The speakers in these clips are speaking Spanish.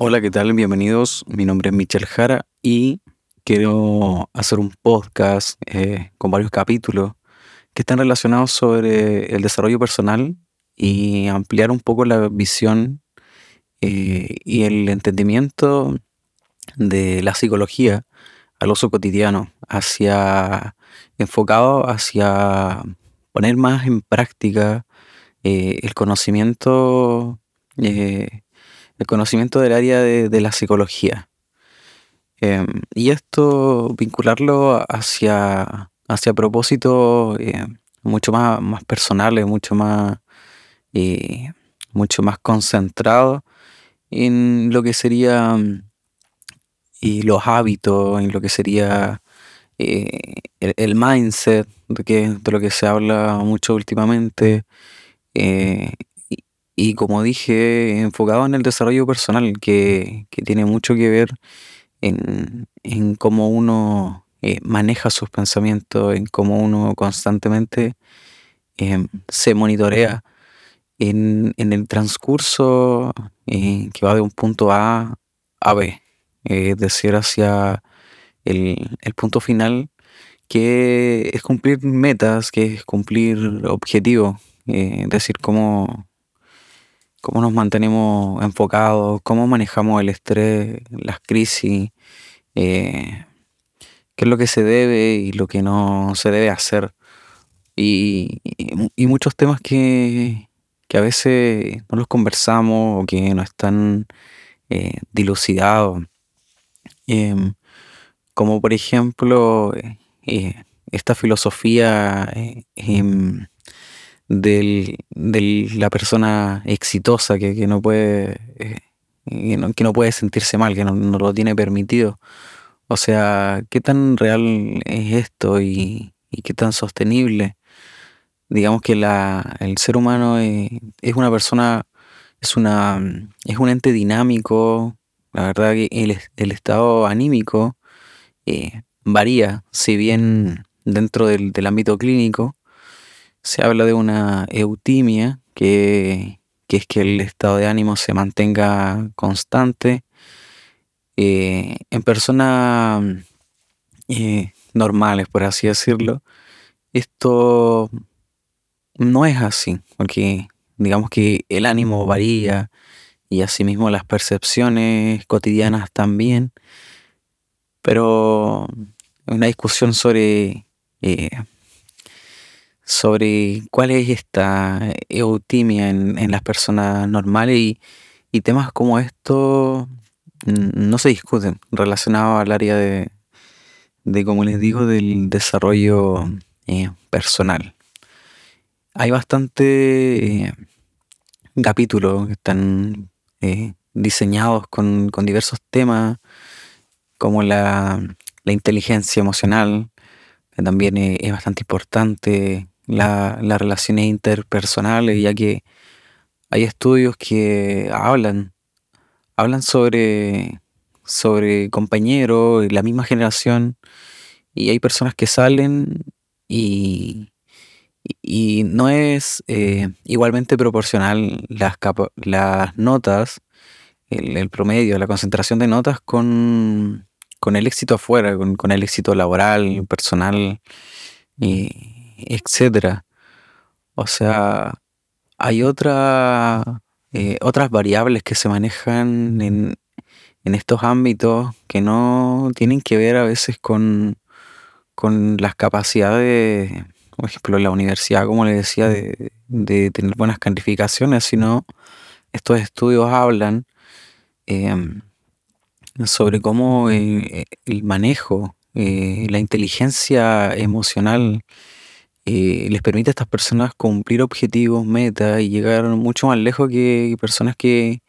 Hola, ¿qué tal? Bienvenidos. Mi nombre es Michel Jara y quiero hacer un podcast eh, con varios capítulos que están relacionados sobre el desarrollo personal y ampliar un poco la visión eh, y el entendimiento de la psicología al uso cotidiano, hacia enfocado hacia poner más en práctica eh, el conocimiento eh, el conocimiento del área de, de la psicología. Em, y esto vincularlo hacia, hacia propósitos eh, mucho más, más personales, mucho más, eh, mucho más concentrados en lo que sería y los hábitos, en lo que sería eh, el, el mindset, de, que, de lo que se habla mucho últimamente. Eh, y, como dije, enfocado en el desarrollo personal, que, que tiene mucho que ver en, en cómo uno eh, maneja sus pensamientos, en cómo uno constantemente em, se monitorea en, en el transcurso eh, que va de un punto A a B, eh, es decir, hacia el, el punto final, que es cumplir metas, que es cumplir objetivos, eh, es decir, cómo, cómo nos mantenemos enfocados, cómo manejamos el estrés, las crisis, eh, qué es lo que se debe y lo que no se debe hacer. Y, y mu- y muchos temas que, que a veces no los conversamos o que no están eh, dilucidados. Em, como por ejemplo, eh, esta filosofía em, del, de la persona exitosa que, que no puede, eh, que no, puede sentirse mal, que no, no lo tiene permitido. O sea, ¿qué tan real es esto y, y qué tan sostenible? Digamos que la, el ser humano eh, es una persona, es una, es un ente dinámico. La verdad que el, es- el estado anímico eh, varía, si bien dentro del, del ámbito clínico se habla de una eutimia, que, que es que el estado de ánimo se mantenga constante. eh, en personas eh, normales, por así decirlo, esto no es así, porque digamos que el ánimo varía y asimismo las percepciones cotidianas también, pero una discusión sobre, eh, sobre cuál es esta eutimia en, en las personas normales y, y temas como esto mm, no se discuten relacionados al área de, de, como les digo, del desarrollo eh, personal. Hay bastante eh, capítulos que están eh, diseñados con, con diversos temas, como la, la inteligencia emocional, que también es bastante importante, la- las relaciones interpersonales, ya que hay estudios que hablan, hablan sobre, sobre compañeros la misma generación, y hay personas que salen y, y no es eh, igualmente proporcional las, las notas, el, el promedio, la concentración de notas con, con el éxito afuera, con, con el éxito laboral, personal, y etcétera. O sea, hay eh, otras variables que se manejan en, en estos ámbitos que no tienen que ver a veces con, con las capacidades, por ejemplo, la universidad, como le decía, de, de tener buenas calificaciones, sino estos estudios hablan em, sobre cómo eh, el manejo, eh, la inteligencia emocional eh, les permite a estas personas cumplir objetivos, metas y llegar mucho más lejos que personas que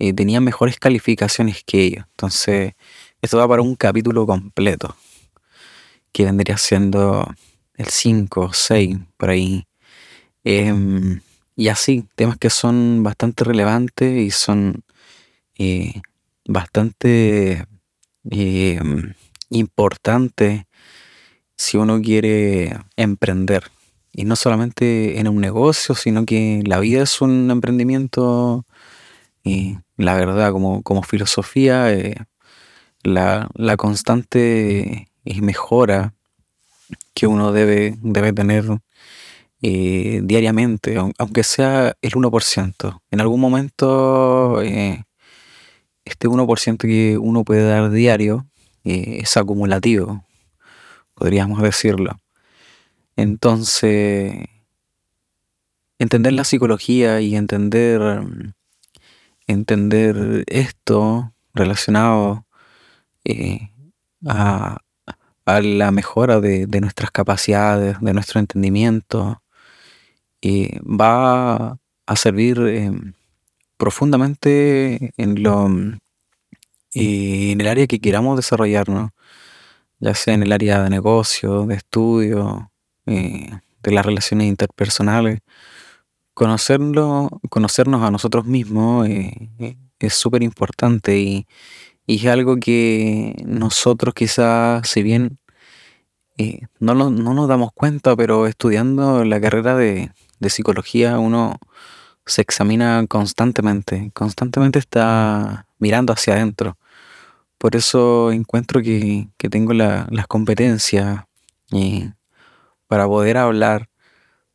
eh, tenían mejores calificaciones que ellos. Entonces, esto va para un capítulo completo, que vendría siendo el 5 o 6, por ahí. Em, y así, temas que son bastante relevantes y son eh, bastante eh, importantes si uno quiere emprender. Y no solamente en un negocio, sino que la vida es un emprendimiento y la verdad, como, como filosofía, eh, la, la constante mejora que uno debe, debe tener eh, diariamente, aunque sea el 1%. En algún momento, eh, este 1% que uno puede dar diario eh, es acumulativo, podríamos decirlo. Entonces, entender la psicología y entender, entender esto relacionado a, a la mejora de, de nuestras capacidades, de nuestro entendimiento, y va a servir eh, profundamente en, lo, eh, en el área que queramos desarrollarnos, ya sea en el área de negocio, de estudio, eh, de las relaciones interpersonales. Conocerlo, conocernos a nosotros mismos es súper importante y, y es algo que nosotros quizás, si bien no, no nos damos cuenta, pero estudiando la carrera de, de psicología uno se examina constantemente, constantemente está mirando hacia adentro. Por eso encuentro que, que tengo la- las competencias eh, para poder hablar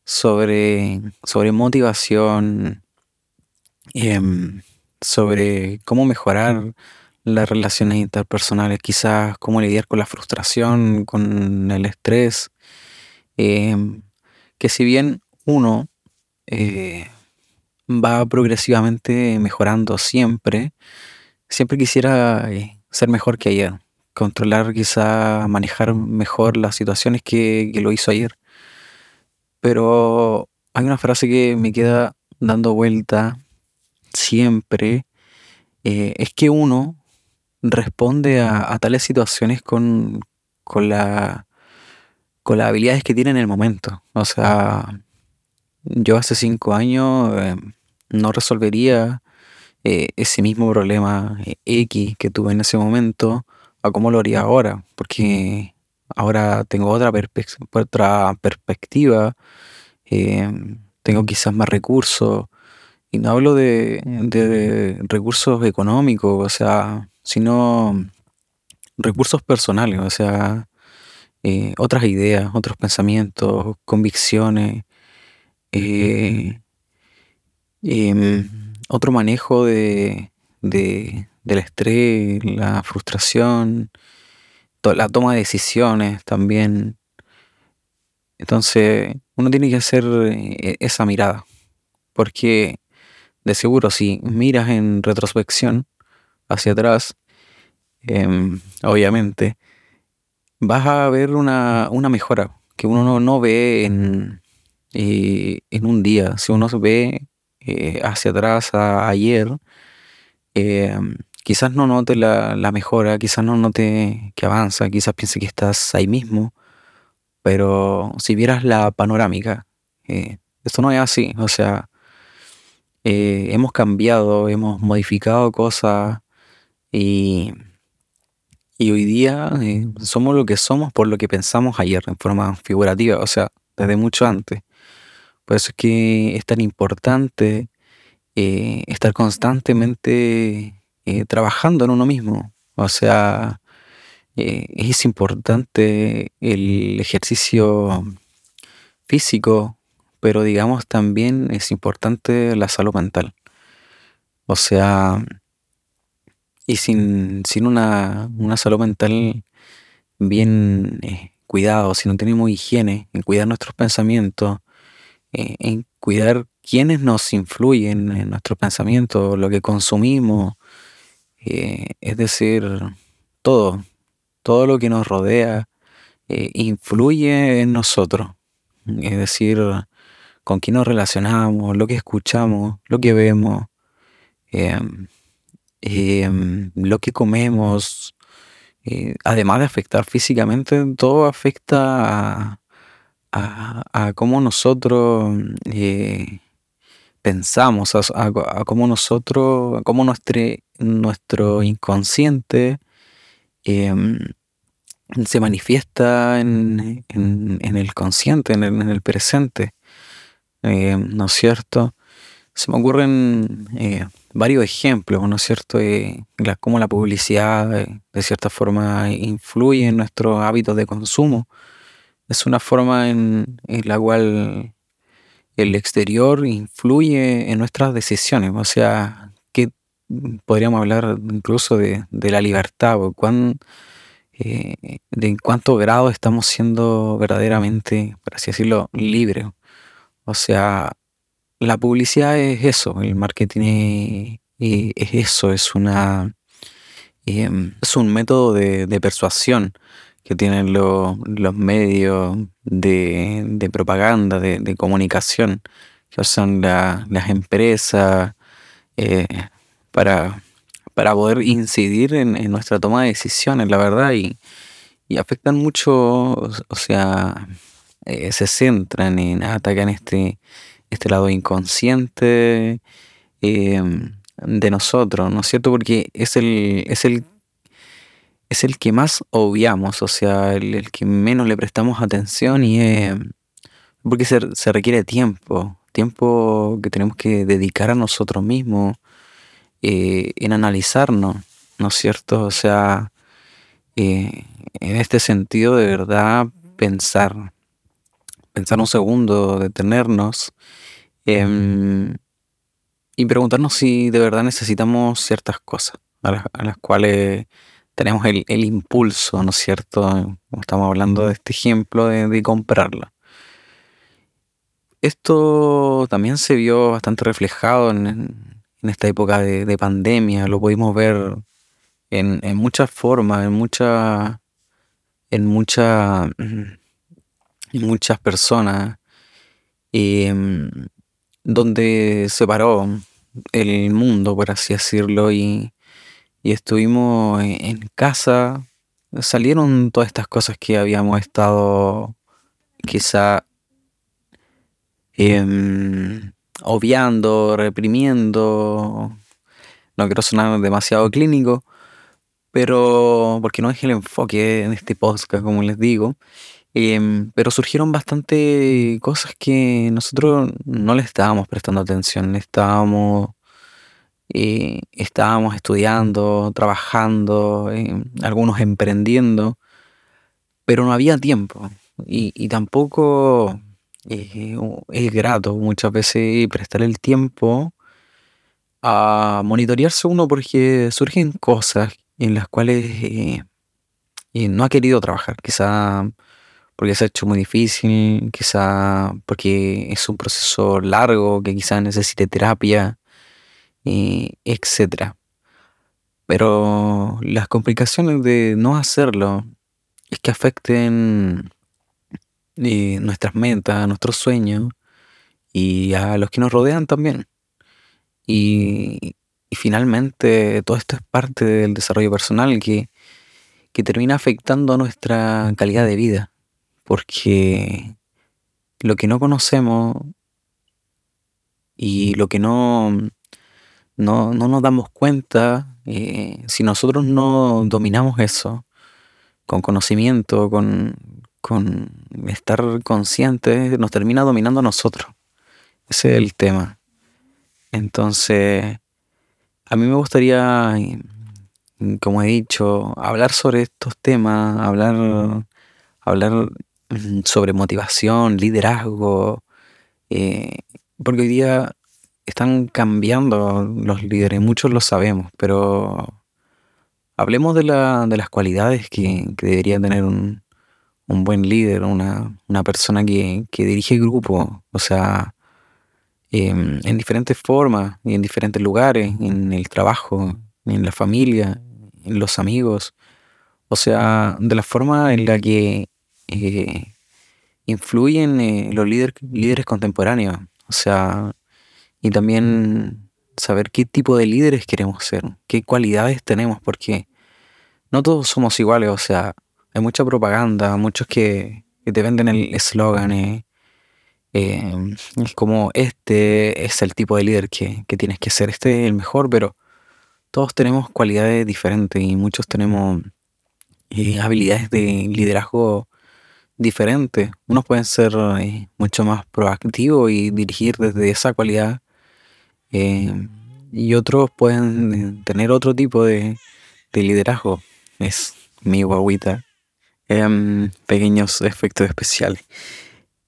sobre, sobre motivación, em, sobre cómo mejorar las relaciones interpersonales, quizás cómo lidiar con la frustración, con el estrés, em, que si bien uno eh, va progresivamente mejorando siempre, siempre quisiera eh, ser mejor que ayer, controlar quizá, manejar mejor las situaciones que, que lo hizo ayer. Pero hay una frase que me queda dando vuelta siempre, eh, es que uno responde a, tales situaciones con, con la, con las habilidades que tiene en el momento. O sea, yo hace cinco años eh, no resolvería eh, ese mismo problema eh, X que tuve en ese momento a cómo lo haría ahora, porque ahora tengo otra, perspec- otra perspectiva, eh, tengo quizás más recursos, y no hablo de, de recursos económicos, o sea, sino recursos personales, o sea, eh, otras ideas, otros pensamientos, convicciones, eh, em, otro manejo de, de- del estrés, la frustración, la toma de decisiones también. Entonces, uno tiene que hacer eh, esa mirada, porque de seguro si miras en retrospección hacia atrás, em, obviamente, vas a ver una, una mejora que uno no, no ve en, eh, en un día. Si uno ve eh, hacia atrás a ayer, eh, quizás no note la, la mejora, quizás no note que avanza, quizás piense que estás ahí mismo, pero si vieras la panorámica, eh, esto no es así. O sea, eh, hemos cambiado, hemos modificado cosas y, y hoy día eh, somos lo que somos por lo que pensamos ayer en forma figurativa, o sea, desde mucho antes. Por eso es que es tan importante eh, estar constantemente eh, trabajando en uno mismo. O sea, eh, es importante el ejercicio físico, pero digamos también es importante la salud mental. O sea, y sin, sin una, una salud mental bien cuidado, si no tenemos higiene en cuidar nuestros pensamientos, eh, en cuidar quiénes nos influyen en nuestros pensamientos, lo que consumimos, eh, es decir, todo, todo lo que nos rodea eh, influye en nosotros. Es decir, con quién nos relacionamos, lo que escuchamos, lo que vemos, em, em, lo que comemos. además de afectar físicamente, todo afecta a, a- cómo nosotros eh, pensamos, a, cómo nosotros, a cómo nuestro, nuestro inconsciente em, se manifiesta en, en- el consciente, en el, en el presente, em, ¿no es cierto? Se me ocurren eh, varios ejemplos, ¿no es cierto? Eh, la- cómo la publicidad eh, de cierta forma influye en nuestros hábitos de consumo. Es una forma en, la cual el exterior influye en nuestras decisiones. O sea, que podríamos hablar incluso de, de la libertad, o eh, de en cuánto grado estamos siendo verdaderamente, por así decirlo, libres. O sea, la publicidad es eso, el marketing es, eh, es eso, es una em, es un método de, de persuasión que tienen lo- los medios de, de propaganda, de, de comunicación, que usan la- las empresas eh, para, para poder incidir en, en nuestra toma de decisiones, la verdad, y, y afectan mucho, o sea, eh, se centran en atacar este, este lado inconsciente em, de nosotros, ¿no es cierto? Porque es el, es el, es el que más obviamos, o sea, el, el que menos le prestamos atención y es porque se, se requiere tiempo, tiempo que tenemos que dedicar a nosotros mismos, eh, en analizarnos, ¿no es cierto? O sea, eh, en este sentido de verdad pensar, pensar un segundo, detenernos em, y preguntarnos si de verdad necesitamos ciertas cosas a las, a las cuales tenemos el, el impulso, ¿no es cierto? Como estamos hablando de este ejemplo de, de comprarla. Esto también se vio bastante reflejado en, esta época de, de pandemia, lo pudimos ver en, en muchas formas, en muchas, en mucha, en muchas personas, em, donde se paró el mundo, por así decirlo, y, y estuvimos en, casa, salieron todas estas cosas que habíamos estado quizá em, obviando, reprimiendo. No quiero sonar demasiado clínico, pero porque no es el enfoque en este podcast, como les digo. Em, pero surgieron bastante cosas que nosotros no le estábamos prestando atención, estábamos, eh, estábamos estudiando, trabajando, em, algunos emprendiendo, pero no había tiempo. Y, tampoco eh, es grato muchas veces prestar el tiempo a monitorearse uno porque surgen cosas en las cuales eh, eh, no ha querido trabajar, quizá porque se ha hecho muy difícil, quizá porque es un proceso largo que quizá necesite terapia, eh, etcétera. Pero las complicaciones de no hacerlo es que afecten eh, nuestras metas, nuestros sueños y a los que nos rodean también. Y, finalmente todo esto es parte del desarrollo personal que, que termina afectando nuestra calidad de vida, porque lo que no conocemos y lo que no, no, no nos damos cuenta, eh, si nosotros no dominamos eso con conocimiento, con, con estar conscientes, nos termina dominando a nosotros. Ese es el tema. Entonces, a mí me gustaría, eh, como he dicho, hablar sobre estos temas, hablar, hablar mm, sobre motivación, liderazgo, eh, porque hoy día están cambiando los líderes, muchos lo sabemos, pero hablemos de, la, de las cualidades que, que debería tener un, un buen líder, una, una persona que, que dirige grupo, o sea, em, en diferentes formas y en diferentes lugares, en el trabajo, en la familia, en los amigos, o sea, de la forma en la que eh, influyen eh, los líder- líderes contemporáneos, o sea, y también saber qué tipo de líderes queremos ser, qué cualidades tenemos, porque no todos somos iguales, o sea, hay mucha propaganda, muchos que, que te venden el eslogan, eh, eh, es como este es el tipo de líder que, que tienes que ser, este es el mejor, pero todos tenemos cualidades diferentes y muchos tenemos eh, habilidades de liderazgo diferentes. Unos pueden ser eh, mucho más proactivos y dirigir desde esa cualidad Em, y otros pueden eh, tener otro tipo de, liderazgo. Es mi guaguita. Em, pequeños efectos especiales.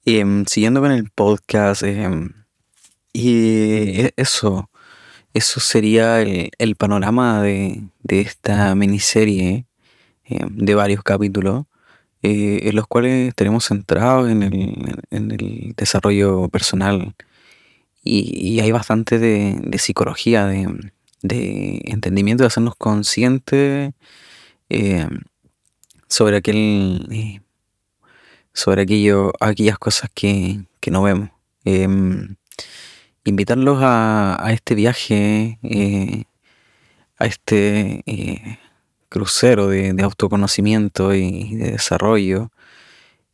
Em, siguiendo con el podcast, y e, eso, eso sería el, panorama de, esta miniserie de varios capítulos, eh, en los cuales estaremos centrados en el desarrollo personal y, hay bastante de, psicología, de, entendimiento, de hacernos conscientes eh, sobre aquel eh, sobre aquello, aquellas cosas que, no vemos. Em, invitarlos a, este viaje, eh, a este crucero de, de, autoconocimiento y de desarrollo,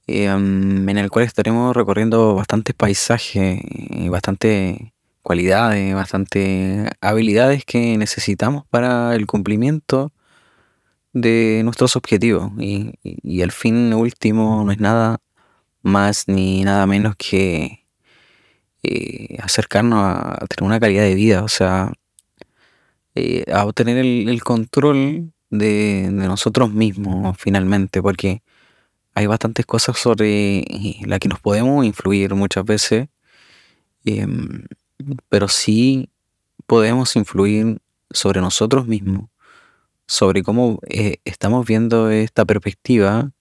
Em, en el cual estaremos recorriendo bastantes paisajes, y bastante cualidades, bastantes habilidades que necesitamos para el cumplimiento de nuestros objetivos. Y, el fin último no es nada más ni nada menos que eh, acercarnos a, tener una calidad de vida, o sea, eh, a obtener el, control de, nosotros mismos finalmente, porque hay bastantes cosas sobre las que nos podemos influir muchas veces, em, pero sí podemos influir sobre nosotros mismos, sobre cómo eh, estamos viendo esta perspectiva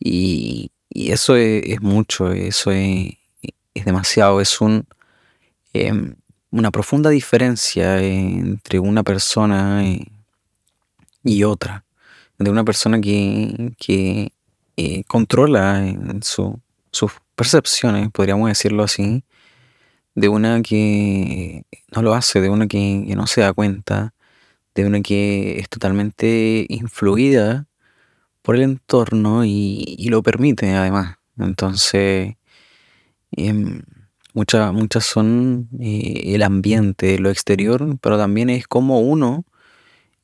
y, eso es, mucho, eso es, demasiado, es un, em, una profunda diferencia entre una persona y otra, de una persona que, que eh, controla en su, sus percepciones, podríamos decirlo así, de una que no lo hace, de una que, no se da cuenta, de una que es totalmente influida por el entorno y, lo permite además. Entonces, em, muchas, muchas son eh, el ambiente, lo exterior, pero también es como uno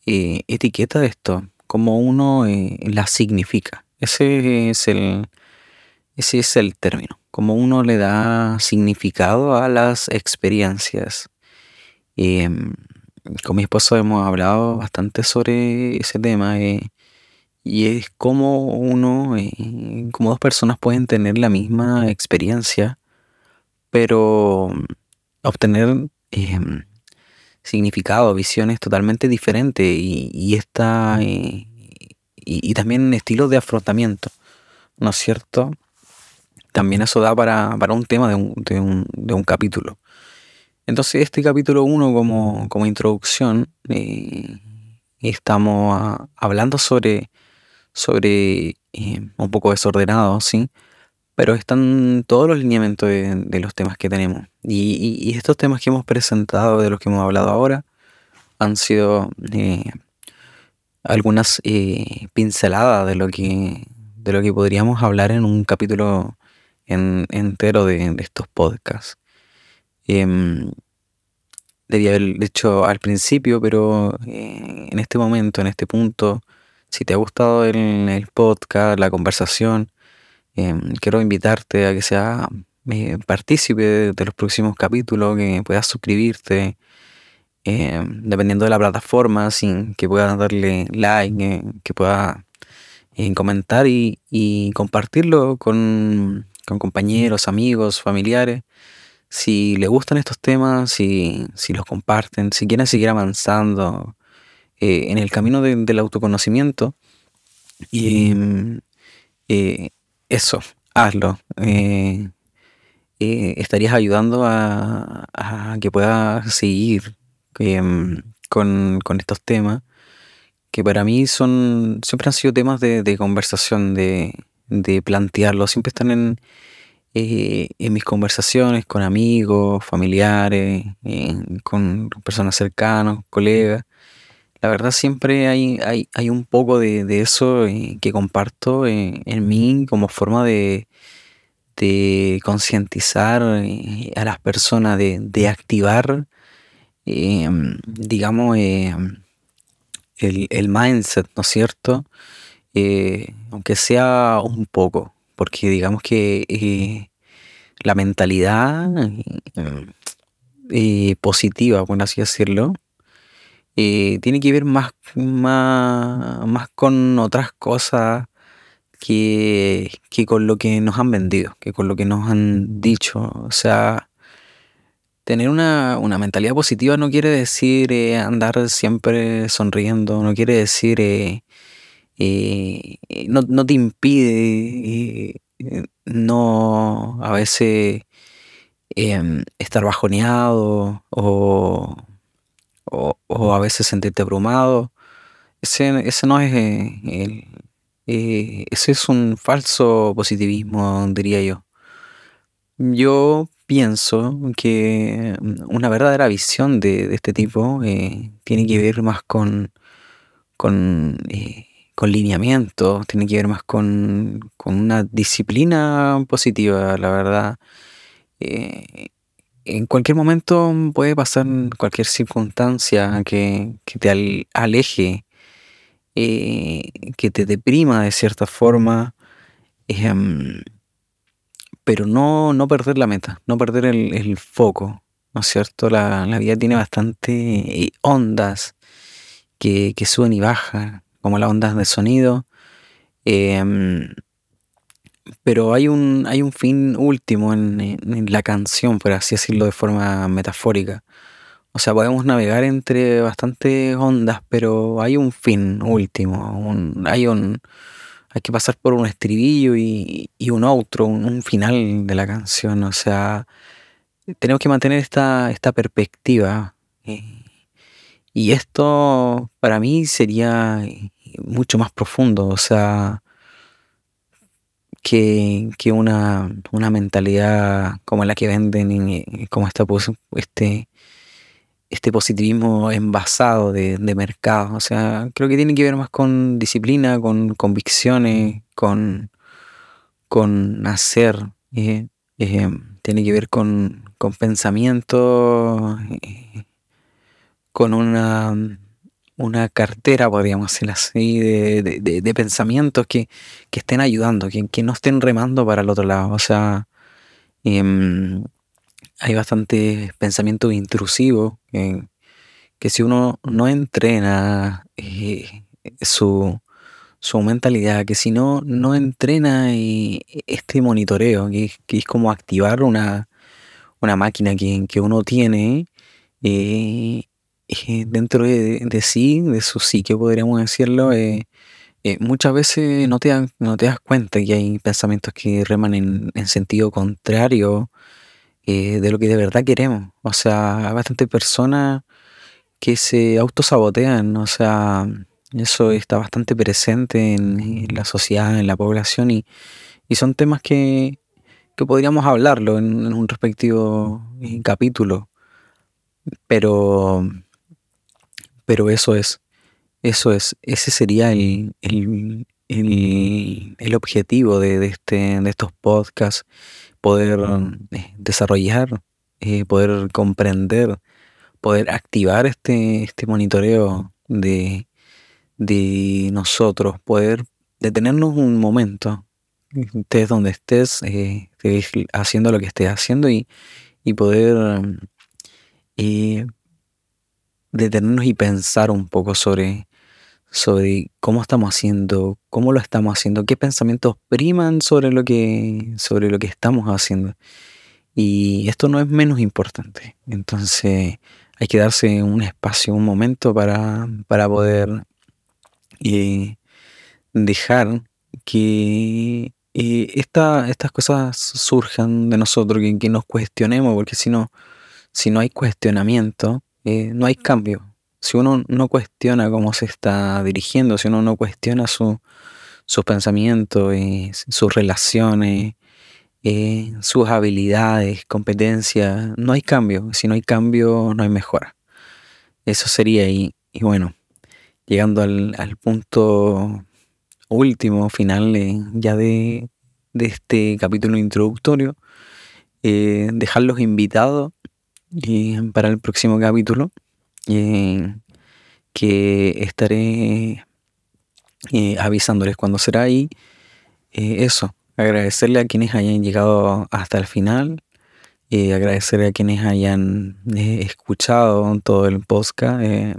eh, etiqueta esto, como uno la significa. Ese es el, ese es el término, como uno le da significado a las experiencias. Em, con mi esposo hemos hablado bastante sobre ese tema eh, y es como uno, eh, como dos personas pueden tener la misma experiencia, pero obtener em, significado, visiones totalmente diferentes y, y esta, eh, y, también estilos de afrontamiento, ¿no es cierto? También eso da para, un tema de un, capítulo. Entonces, este capítulo 1 como, introducción, eh, estamos hablando sobre, sobre eh, un poco desordenado, ¿sí? Pero están todos los lineamientos de, los temas que tenemos. Y, y, estos temas que hemos presentado, de los que hemos hablado ahora, han sido eh, algunas eh, pinceladas de lo que de lo que podríamos hablar en un capítulo entero de, estos podcasts. Em, debía haber dicho al principio, pero eh, en este momento, en este punto, si te ha gustado el, podcast, la conversación, em, quiero invitarte a que sea eh, partícipe de los próximos capítulos, que puedas suscribirte, eh, dependiendo de la plataforma, sin que pueda darle like, eh, que pueda eh, comentar y, compartirlo con, compañeros, amigos, familiares. Si le gustan estos temas, si, si los comparten, si quieren seguir avanzando en el camino del autoconocimiento, y eso, hazlo. estarías ayudando a, a que pueda seguir Em, con, estos temas, que para mí son siempre han sido temas de, conversación, de, de plantearlos, siempre están en, eh, en mis conversaciones con amigos, familiares, con personas cercanas, colegas. La verdad siempre hay, hay, un poco de, eso eh, que comparto eh, en mí como forma de, de concientizar a las personas, de, de activar Em, digamos, em, el, mindset, ¿no es cierto? Eh, aunque sea un poco, porque digamos que eh, la mentalidad, eh, positiva, por así decirlo, tiene que ver más, más, más con otras cosas que, que con lo que nos han vendido, que con lo que nos han dicho. O sea, tener una, una mentalidad positiva no quiere decir eh, andar siempre sonriendo, no quiere decir, eh, eh, no, no te impide no a veces em, estar bajoneado o, o, o a veces sentirte abrumado. Ese, ese no es el, ese es un falso positivismo, diría yo. Yo pienso que mm, una verdadera visión de, este tipo eh, tiene que ver más con, con, eh, con lineamientos, tiene que ver más con, con una disciplina positiva, la verdad. Eh, en cualquier momento puede pasar cualquier circunstancia que, que te al- aleje, que te deprima de cierta forma, em, pero no, no perder la meta, no perder el, el foco, ¿no es cierto? La, la vida tiene bastante eh, ondas que, que suben y bajan, como las ondas de sonido, em, pero hay un, hay un fin último en, la canción, por así decirlo de forma metafórica. O sea, podemos navegar entre bastantes ondas, pero hay un fin último, hay un, hay que pasar por un estribillo y, y un outro, un, final de la canción. O sea, tenemos que mantener esta, esta perspectiva. eh, y esto para mí sería eh, mucho más profundo, o sea, que, que una, una mentalidad como la que venden, en, eh, como esta, este, este positivismo envasado de, de mercado. O sea, creo que tiene que ver más con disciplina, con convicciones, con, con hacer. eh, eh, tiene que ver con, con pensamiento, eh, con una, una cartera, podríamos decir así, de, de- de- de pensamientos que, que estén ayudando, que, que no estén remando para el otro lado. O sea, em, hay bastante pensamiento intrusivo que, que si uno no entrena eh, su, su mentalidad, que si no, no entrena este monitoreo, que, es- como activar una, una máquina que, que uno tiene eh, eh, dentro de, sí, de su psique, podríamos decirlo, muchas veces no te, no te das cuenta que hay pensamientos que reman en, en sentido contrario eh, de lo que de verdad queremos. O sea, hay bastantes personas que se autosabotean, o sea, eso está bastante presente en, la sociedad, en la población, y, y son temas que, que podríamos hablarlo en, en un respectivo eh, capítulo, pero, pero eso es, eso es, ese sería el, el, el, el objetivo de, de este, de estos podcasts, poder eh, desarrollar, eh, poder comprender poder activar este, este monitoreo de, de nosotros, poder detenernos un momento, estés donde estés, eh, estés haciendo lo que estés haciendo y, y poder eh, detenernos y pensar un poco sobre, sobre cómo estamos haciendo, cómo lo estamos haciendo, qué pensamientos priman sobre lo que, sobre lo que estamos haciendo. Y esto no es menos importante. Entonces hay que darse un espacio, un momento para, para poder eh, dejar que eh, esta- estas cosas surjan de nosotros, que, que nos cuestionemos, porque si no, si no hay cuestionamiento, eh, no hay cambio. Si uno no cuestiona cómo se está dirigiendo, si uno no cuestiona su, sus pensamientos, sus relaciones, eh, sus habilidades, competencias, no hay cambio. Si no hay cambio, no hay mejora. Eso sería, y, y bueno, llegando al, al punto último, final eh, ya de, de este capítulo introductorio, eh, dejarlos invitados eh, para el próximo capítulo, eh, que estaré eh, avisándoles cuándo será y eh, eso, agradecerle a quienes hayan llegado hasta el final y agradecer a quienes hayan eh, escuchado todo el podcast. Eh,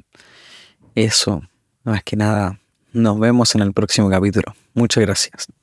eso, más que nada, nos vemos en el próximo capítulo. Muchas gracias.